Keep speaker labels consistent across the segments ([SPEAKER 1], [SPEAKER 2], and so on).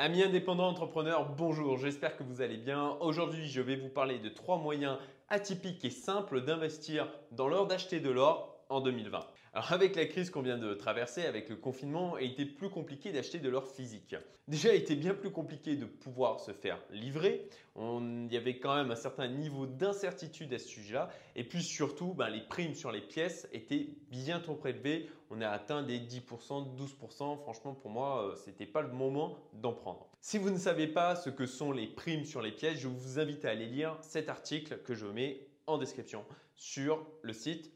[SPEAKER 1] Amis indépendants entrepreneurs, bonjour, j'espère que vous allez bien. Aujourd'hui, je vais vous parler de trois moyens atypiques et simples d'investir dans l'or d'acheter de l'or en 2020. Alors avec la crise qu'on vient de traverser, avec le confinement, il était plus compliqué d'acheter de l'or physique. Déjà, il était bien plus compliqué de pouvoir se faire livrer. il y avait quand même un certain niveau d'incertitude à ce sujet-là. Et puis surtout, ben, les primes sur les pièces étaient bien trop prélevées. On a atteint des 10%, 12%. Franchement, pour moi, euh, ce n'était pas le moment d'en prendre. Si vous ne savez pas ce que sont les primes sur les pièces, je vous invite à aller lire cet article que je mets en description sur le site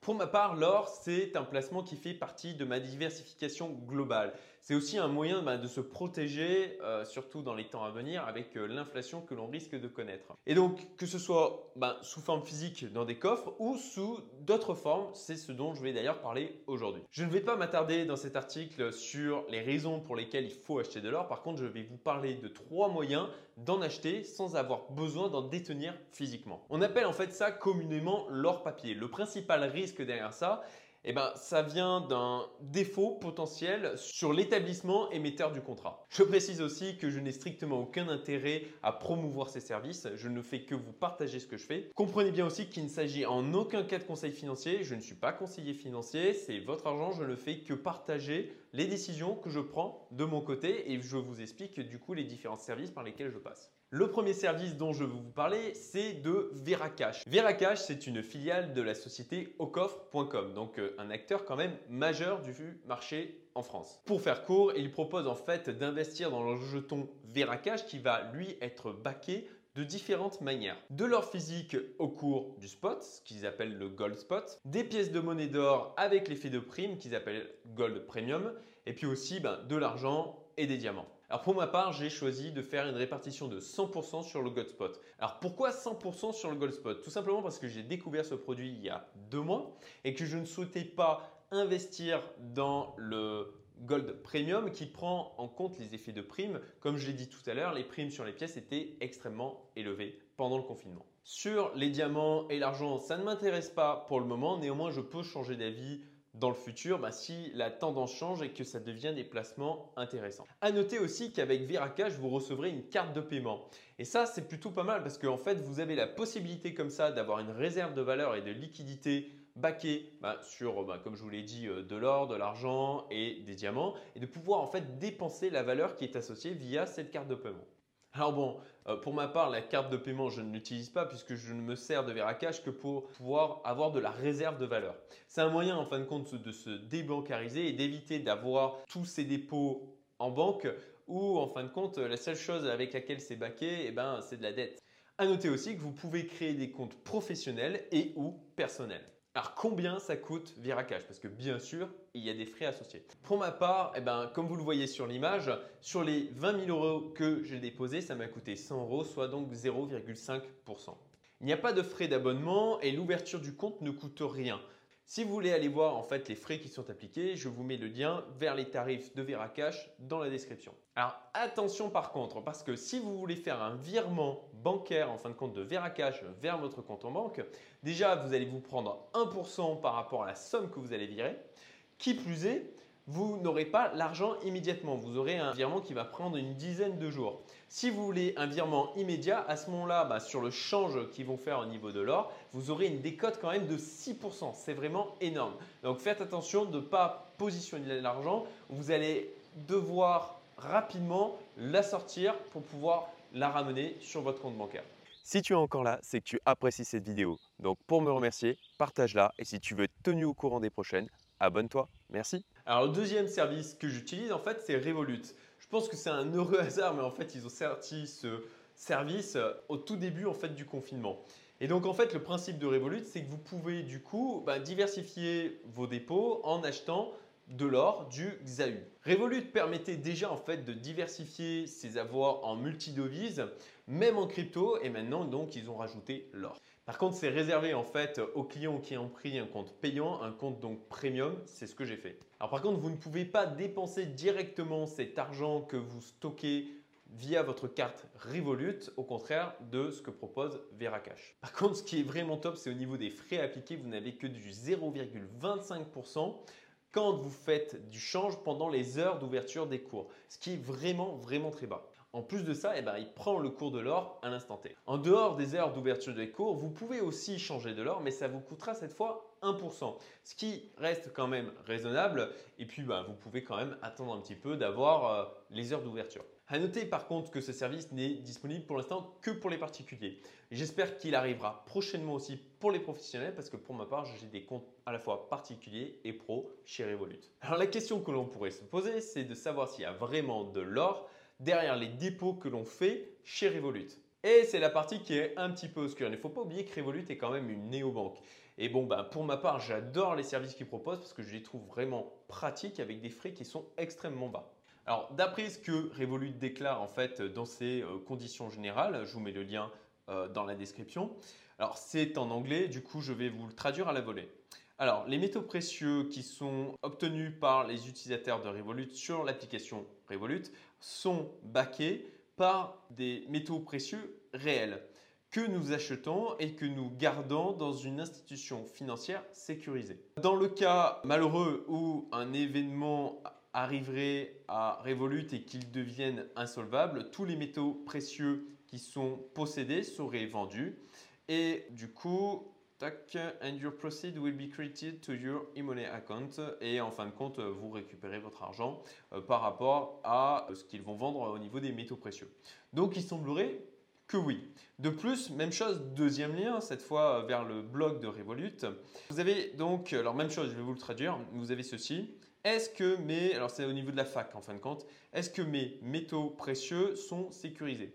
[SPEAKER 1] Pour ma part, l'or, c'est un placement qui fait partie de ma diversification globale. C'est aussi un moyen bah, de se protéger, euh, surtout dans les temps à venir, avec euh, l'inflation que l'on risque de connaître. Et donc, que ce soit bah, sous forme physique dans des coffres ou sous d'autres formes, c'est ce dont je vais d'ailleurs parler aujourd'hui. Je ne vais pas m'attarder dans cet article sur les raisons pour lesquelles il faut acheter de l'or. Par contre, je vais vous parler de trois moyens d'en acheter sans avoir besoin d'en détenir physiquement. On appelle en fait ça communément l'or papier. Le principal risque derrière ça, eh ben, ça vient d'un défaut potentiel sur l'établissement émetteur du contrat. Je précise aussi que je n'ai strictement aucun intérêt à promouvoir ces services, je ne fais que vous partager ce que je fais. Comprenez bien aussi qu'il ne s'agit en aucun cas de conseil financier, je ne suis pas conseiller financier, c'est votre argent, je ne fais que partager les décisions que je prends de mon côté et je vous explique du coup les différents services par lesquels je passe. Le premier service dont je veux vous parler, c'est de Veracash. Veracash, c'est une filiale de la société aucoffre.com, donc euh, un acteur quand même majeur du marché en France. Pour faire court, il propose en fait d'investir dans le jeton Veracash qui va lui être backé de différentes manières. De l'or physique au cours du spot, ce qu'ils appellent le gold spot, des pièces de monnaie d'or avec l'effet de prime qu'ils appellent gold premium, et puis aussi ben, de l'argent et des diamants. Alors pour ma part, j'ai choisi de faire une répartition de 100% sur le Gold Spot. Alors pourquoi 100% sur le Gold Spot Tout simplement parce que j'ai découvert ce produit il y a deux mois et que je ne souhaitais pas investir dans le Gold Premium qui prend en compte les effets de prime. Comme je l'ai dit tout à l'heure, les primes sur les pièces étaient extrêmement élevées pendant le confinement. Sur les diamants et l'argent, ça ne m'intéresse pas pour le moment. Néanmoins, je peux changer d'avis dans le futur bah, si la tendance change et que ça devient des placements intéressants. À noter aussi qu'avec Veracash, vous recevrez une carte de paiement. Et ça, c'est plutôt pas mal parce qu'en fait, vous avez la possibilité comme ça d'avoir une réserve de valeur et de liquidité baquée bah, sur, bah, comme je vous l'ai dit, euh, de l'or, de l'argent et des diamants et de pouvoir en fait dépenser la valeur qui est associée via cette carte de paiement. Alors bon, euh, pour ma part, la carte de paiement, je ne l'utilise pas puisque je ne me sers de Veracash que pour pouvoir avoir de la réserve de valeur. C'est un moyen en fin de compte de se débancariser et d'éviter d'avoir tous ces dépôts en banque ou en fin de compte, la seule chose avec laquelle c'est baqué, eh ben, c'est de la dette. À noter aussi que vous pouvez créer des comptes professionnels et ou personnels. Alors combien ça coûte Veracash Parce que bien sûr, il y a des frais associés. Pour ma part, eh ben, comme vous le voyez sur l'image, sur les 20 000 euros que j'ai déposés, ça m'a coûté 100 euros, soit donc 0,5%. Il n'y a pas de frais d'abonnement et l'ouverture du compte ne coûte rien. Si vous voulez aller voir en fait les frais qui sont appliqués, je vous mets le lien vers les tarifs de Veracash dans la description. Alors attention par contre, parce que si vous voulez faire un virement bancaire en fin de compte de Veracash vers votre compte en banque, déjà vous allez vous prendre 1% par rapport à la somme que vous allez virer. Qui plus est, vous n'aurez pas l'argent immédiatement. Vous aurez un virement qui va prendre une dizaine de jours. Si vous voulez un virement immédiat, à ce moment-là, bah, sur le change qu'ils vont faire au niveau de l'or, vous aurez une décote quand même de 6%. C'est vraiment énorme. Donc faites attention de ne pas positionner l'argent. Vous allez devoir rapidement la sortir pour pouvoir la ramener sur votre compte bancaire. Si tu es encore là, c'est que tu apprécies cette vidéo. Donc pour me remercier, partage-la et si tu veux être tenu au courant des prochaines, abonne-toi. Merci. Alors le deuxième service que j'utilise en fait c'est Revolut. Je pense que c'est un heureux hasard mais en fait ils ont sorti ce service euh, au tout début en fait du confinement. Et donc en fait le principe de Revolut c'est que vous pouvez du coup bah, diversifier vos dépôts en achetant de l'or du XAU. Revolut permettait déjà en fait de diversifier ses avoirs en multidevises, même en crypto, et maintenant donc ils ont rajouté l'or. Par contre, c'est réservé en fait aux clients qui ont pris un compte payant, un compte donc premium, c'est ce que j'ai fait. Alors par contre, vous ne pouvez pas dépenser directement cet argent que vous stockez via votre carte Revolut, au contraire de ce que propose Veracash. Par contre, ce qui est vraiment top, c'est au niveau des frais appliqués, vous n'avez que du 0,25% quand vous faites du change pendant les heures d'ouverture des cours, ce qui est vraiment, vraiment très bas. En plus de ça, eh ben, il prend le cours de l'or à l'instant T. En dehors des heures d'ouverture des cours, vous pouvez aussi changer de l'or, mais ça vous coûtera cette fois 1%, ce qui reste quand même raisonnable. Et puis, ben, vous pouvez quand même attendre un petit peu d'avoir euh, les heures d'ouverture. À noter par contre que ce service n'est disponible pour l'instant que pour les particuliers. J'espère qu'il arrivera prochainement aussi pour les professionnels parce que pour ma part, j'ai des comptes à la fois particuliers et pro chez Revolut. Alors la question que l'on pourrait se poser, c'est de savoir s'il y a vraiment de l'or derrière les dépôts que l'on fait chez Revolut. Et c'est la partie qui est un petit peu obscure. Il ne faut pas oublier que Revolut est quand même une néobanque. Et bon, ben, pour ma part, j'adore les services qu'ils proposent parce que je les trouve vraiment pratiques avec des frais qui sont extrêmement bas. Alors, d'après ce que Revolut déclare en fait dans ses euh, conditions générales, je vous mets le lien euh, dans la description. Alors, c'est en anglais, du coup, je vais vous le traduire à la volée. Alors, les métaux précieux qui sont obtenus par les utilisateurs de Revolut sur l'application Revolut sont backés par des métaux précieux réels que nous achetons et que nous gardons dans une institution financière sécurisée. Dans le cas malheureux où un événement arriverait à Revolut et qu'il devienne insolvable, tous les métaux précieux qui sont possédés seraient vendus et du coup, tac, and your proceeds will be credited to your e-money account et en fin de compte, vous récupérez votre argent euh, par rapport à ce qu'ils vont vendre au niveau des métaux précieux. Donc, il semblerait que oui. De plus, même chose, deuxième lien, cette fois vers le blog de Revolut. Vous avez donc, alors même chose, je vais vous le traduire, vous avez ceci. Est-ce que mes, alors c'est au niveau de la fac en fin de compte, est-ce que mes métaux précieux sont sécurisés?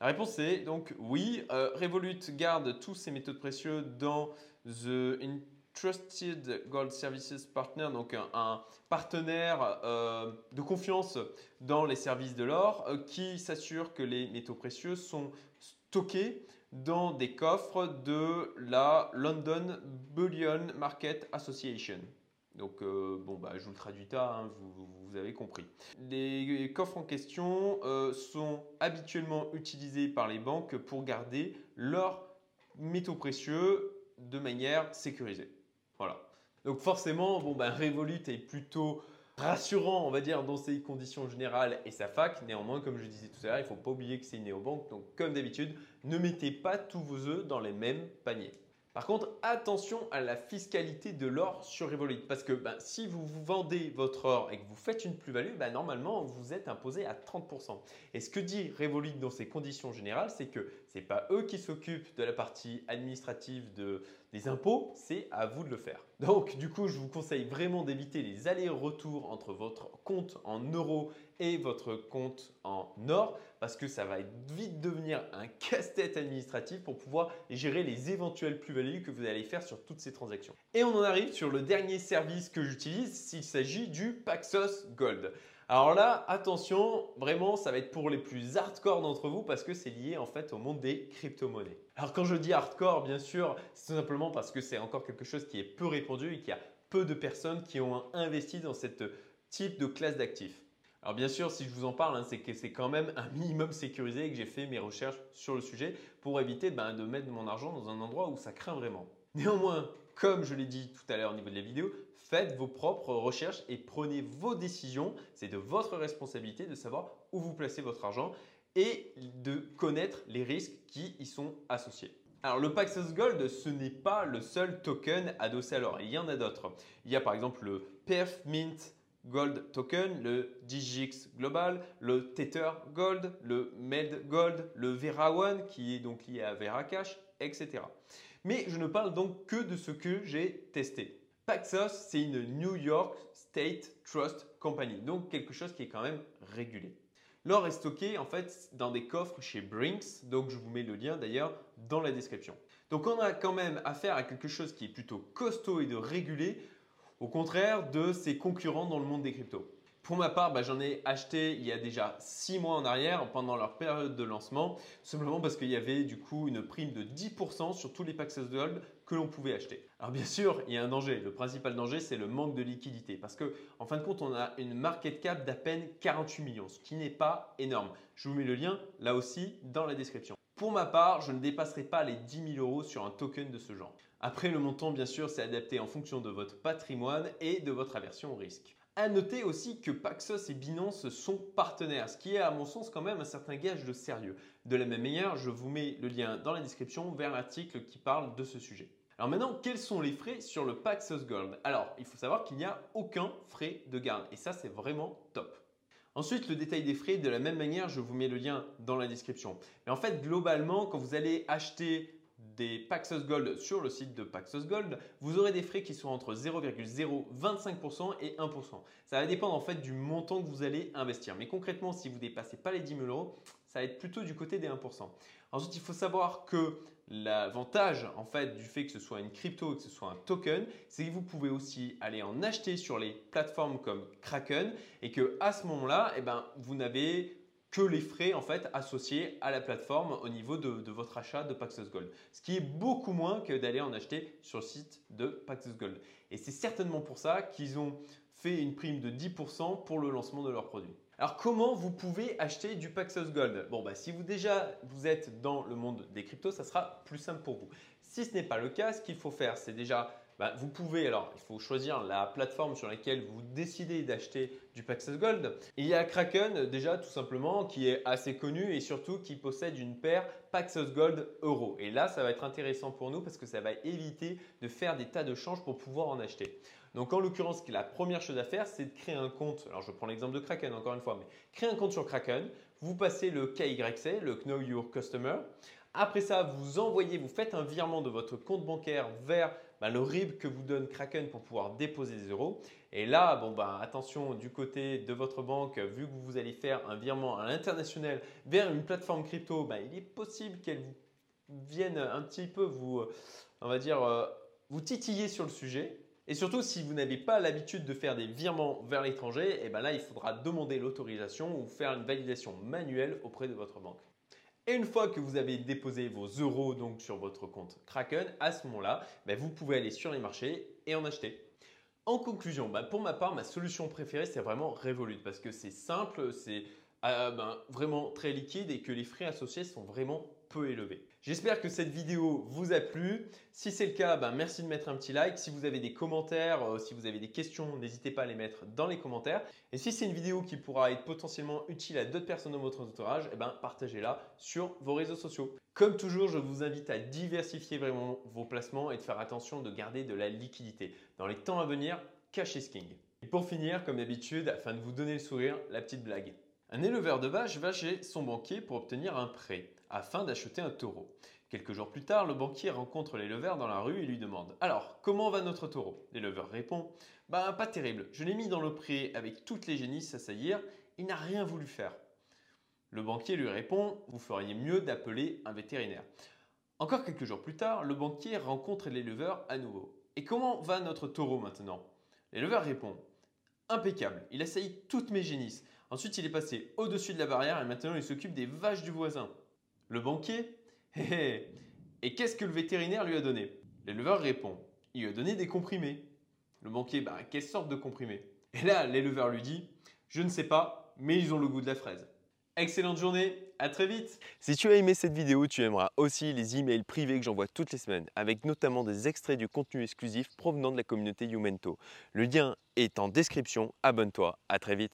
[SPEAKER 1] La réponse est donc oui. Euh, Revolut garde tous ces métaux précieux dans The Trusted Gold Services Partner, donc un, partenaire euh, de confiance dans les services de l'or euh, qui s'assure que les métaux précieux sont stockés dans des coffres de la London Bullion Market Association. Donc, euh, bon, bah, je vous le traduis pas, hein, vous, avez compris. Les coffres en question euh, sont habituellement utilisés par les banques pour garder leurs métaux précieux de manière sécurisée. Voilà. Donc, forcément, bon, bah, Revolut est plutôt rassurant, on va dire, dans ses conditions générales et sa fac. Néanmoins, comme je disais tout à l'heure, il ne faut pas oublier que c'est une néobanque. Donc, comme d'habitude, ne mettez pas tous vos œufs dans les mêmes paniers. Par contre, attention à la fiscalité de l'or sur Revolut parce que ben, si vous, vendez votre or et que vous faites une plus-value, ben, normalement vous êtes imposé à 30%. Et ce que dit Revolut dans ses conditions générales, c'est que ce pas eux qui s'occupent de la partie administrative de, des impôts, c'est à vous de le faire. Donc du coup, je vous conseille vraiment d'éviter les allers-retours entre votre compte en euros et votre compte en or parce que ça va vite devenir un casse-tête administratif pour pouvoir gérer les éventuelles plus-values que vous allez faire sur toutes ces transactions. Et on en arrive sur le dernier service que j'utilise, s'il s'agit du Paxos Gold. Alors là, attention, vraiment, ça va être pour les plus hardcore d'entre vous parce que c'est lié en fait au monde des crypto-monnaies. Alors quand je dis hardcore, bien sûr, c'est tout simplement parce que c'est encore quelque chose qui est peu répandu et qu'il y a peu de personnes qui ont investi dans ce type de classe d'actifs. Alors bien sûr, si je vous en parle, hein, c'est que c'est quand même un minimum sécurisé et que j'ai fait mes recherches sur le sujet pour éviter ben, de mettre mon argent dans un endroit où ça craint vraiment. Néanmoins, comme je l'ai dit tout à l'heure au niveau de la vidéo, faites vos propres recherches et prenez vos décisions. C'est de votre responsabilité de savoir où vous placez votre argent et de connaître les risques qui y sont associés. Alors le Paxos Gold, ce n'est pas le seul token adossé à l'or. Il y en a d'autres. Il y a par exemple le PF Mint Gold Token, le DGX Global, le Tether Gold, le Med Gold, le Vera One qui est donc lié à Vera Cash, etc. Mais je ne parle donc que de ce que j'ai testé. Paxos, c'est une New York State Trust Company, donc quelque chose qui est quand même régulé. L'or est stocké en fait dans des coffres chez Brinks, donc je vous mets le lien d'ailleurs dans la description. Donc on a quand même affaire à quelque chose qui est plutôt costaud et de régulé, au contraire de ses concurrents dans le monde des cryptos. Pour ma part, bah, j'en ai acheté il y a déjà 6 mois en arrière pendant leur période de lancement, simplement parce qu'il y avait du coup une prime de 10% sur tous les Paxos Gold que l'on pouvait acheter. Alors bien sûr, il y a un danger. Le principal danger, c'est le manque de liquidité parce que en fin de compte, on a une market cap d'à peine 48 millions, ce qui n'est pas énorme. Je vous mets le lien là aussi dans la description. Pour ma part, je ne dépasserai pas les 10 000 euros sur un token de ce genre. Après, le montant, bien sûr, c'est adapté en fonction de votre patrimoine et de votre aversion au risque. À noter aussi que Paxos et Binance sont partenaires, ce qui est à mon sens quand même un certain gage de sérieux. De la même manière, je vous mets le lien dans la description vers l'article qui parle de ce sujet. Alors maintenant, quels sont les frais sur le Paxos Gold? Alors, il faut savoir qu'il n'y a aucun frais de garde et ça, c'est vraiment top. Ensuite, le détail des frais, de la même manière, je vous mets le lien dans la description. Mais en fait, globalement, quand vous allez acheter des Paxos Gold sur le site de Paxos Gold, vous aurez des frais qui sont entre 0,025% et 1%. Ça va dépendre en fait du montant que vous allez investir. Mais concrètement, si vous dépassez pas les 10 000 euros, ça va être plutôt du côté des 1%. Ensuite, il faut savoir que l'avantage en fait du fait que ce soit une crypto et que ce soit un token, c'est que vous pouvez aussi aller en acheter sur les plateformes comme Kraken et que à ce moment-là, eh ben, vous n'avez les frais en fait associés à la plateforme au niveau de, votre achat de Paxos Gold. Ce qui est beaucoup moins que d'aller en acheter sur le site de Paxos Gold. Et c'est certainement pour ça qu'ils ont fait une prime de 10% pour le lancement de leurs produits. Alors comment vous pouvez acheter du Paxos Gold? Bon bah si vous déjà vous êtes dans le monde des cryptos, ça sera plus simple pour vous. Si ce n'est pas le cas, ce qu'il faut faire, c'est déjà bah, vous pouvez, alors il faut choisir la plateforme sur laquelle vous décidez d'acheter du Paxos Gold. Il y a Kraken déjà tout simplement qui est assez connu et surtout qui possède une paire Paxos Gold Euro. Et là, ça va être intéressant pour nous parce que ça va éviter de faire des tas de changes pour pouvoir en acheter. Donc en l'occurrence, la première chose à faire, c'est de créer un compte. Alors je prends l'exemple de Kraken encore une fois, mais créer un compte sur Kraken. Vous passez le KYC, le Know Your Customer. Après ça, vous envoyez, vous faites un virement de votre compte bancaire vers bah, le RIB que vous donne Kraken pour pouvoir déposer des euros. Et là, bon, bah, attention du côté de votre banque, vu que vous allez faire un virement à l'international vers une plateforme crypto, bah, il est possible qu'elle vienne un petit peu vous, on va dire, euh, vous titiller sur le sujet. Et surtout, si vous n'avez pas l'habitude de faire des virements vers l'étranger, et eh ben là, il faudra demander l'autorisation ou faire une validation manuelle auprès de votre banque. Et une fois que vous avez déposé vos euros donc sur votre compte Kraken, à ce moment-là, ben, vous pouvez aller sur les marchés et en acheter. En conclusion, ben, pour ma part, ma solution préférée, c'est vraiment Revolut parce que c'est simple, c'est euh, ben, vraiment très liquide et que les frais associés sont vraiment peu élevé. J'espère que cette vidéo vous a plu. Si c'est le cas, ben merci de mettre un petit like. Si vous avez des commentaires, euh, si vous avez des questions, n'hésitez pas à les mettre dans les commentaires. Et si c'est une vidéo qui pourra être potentiellement utile à d'autres personnes dans votre entourage, eh ben, partagez-la sur vos réseaux sociaux. Comme toujours, je vous invite à diversifier vraiment vos placements et de faire attention de garder de la liquidité. Dans les temps à venir, cash is king. Et pour finir, comme d'habitude, afin de vous donner le sourire, la petite blague. Un éleveur de vaches va chez son banquier pour obtenir un prêt afin d'acheter un taureau. Quelques jours plus tard, le banquier rencontre l'éleveur dans la rue et lui demande Alors, comment va notre taureau? L'éleveur répond Bah, pas terrible. Je l'ai mis dans le pré avec toutes les génisses à saillir. Il n'a rien voulu faire. Le banquier lui répond Vous feriez mieux d'appeler un vétérinaire. Encore quelques jours plus tard, le banquier rencontre l'éleveur à nouveau. Et comment va notre taureau maintenant? L'éleveur répond Impeccable. Il a toutes mes génisses. Ensuite, il est passé au-dessus de la barrière et maintenant il s'occupe des vaches du voisin. Le banquier? Et qu'est-ce que le vétérinaire lui a donné? L'éleveur répond. Il lui a donné des comprimés. Le banquier Bah, quelle sorte de comprimés? Et là, l'éleveur lui dit Je ne sais pas, mais ils ont le goût de la fraise. Excellente journée, à très vite.
[SPEAKER 2] Si tu as aimé cette vidéo, tu aimeras aussi les emails privés que j'envoie toutes les semaines, avec notamment des extraits du contenu exclusif provenant de la communauté Youmento. Le lien est en description, abonne-toi, à très vite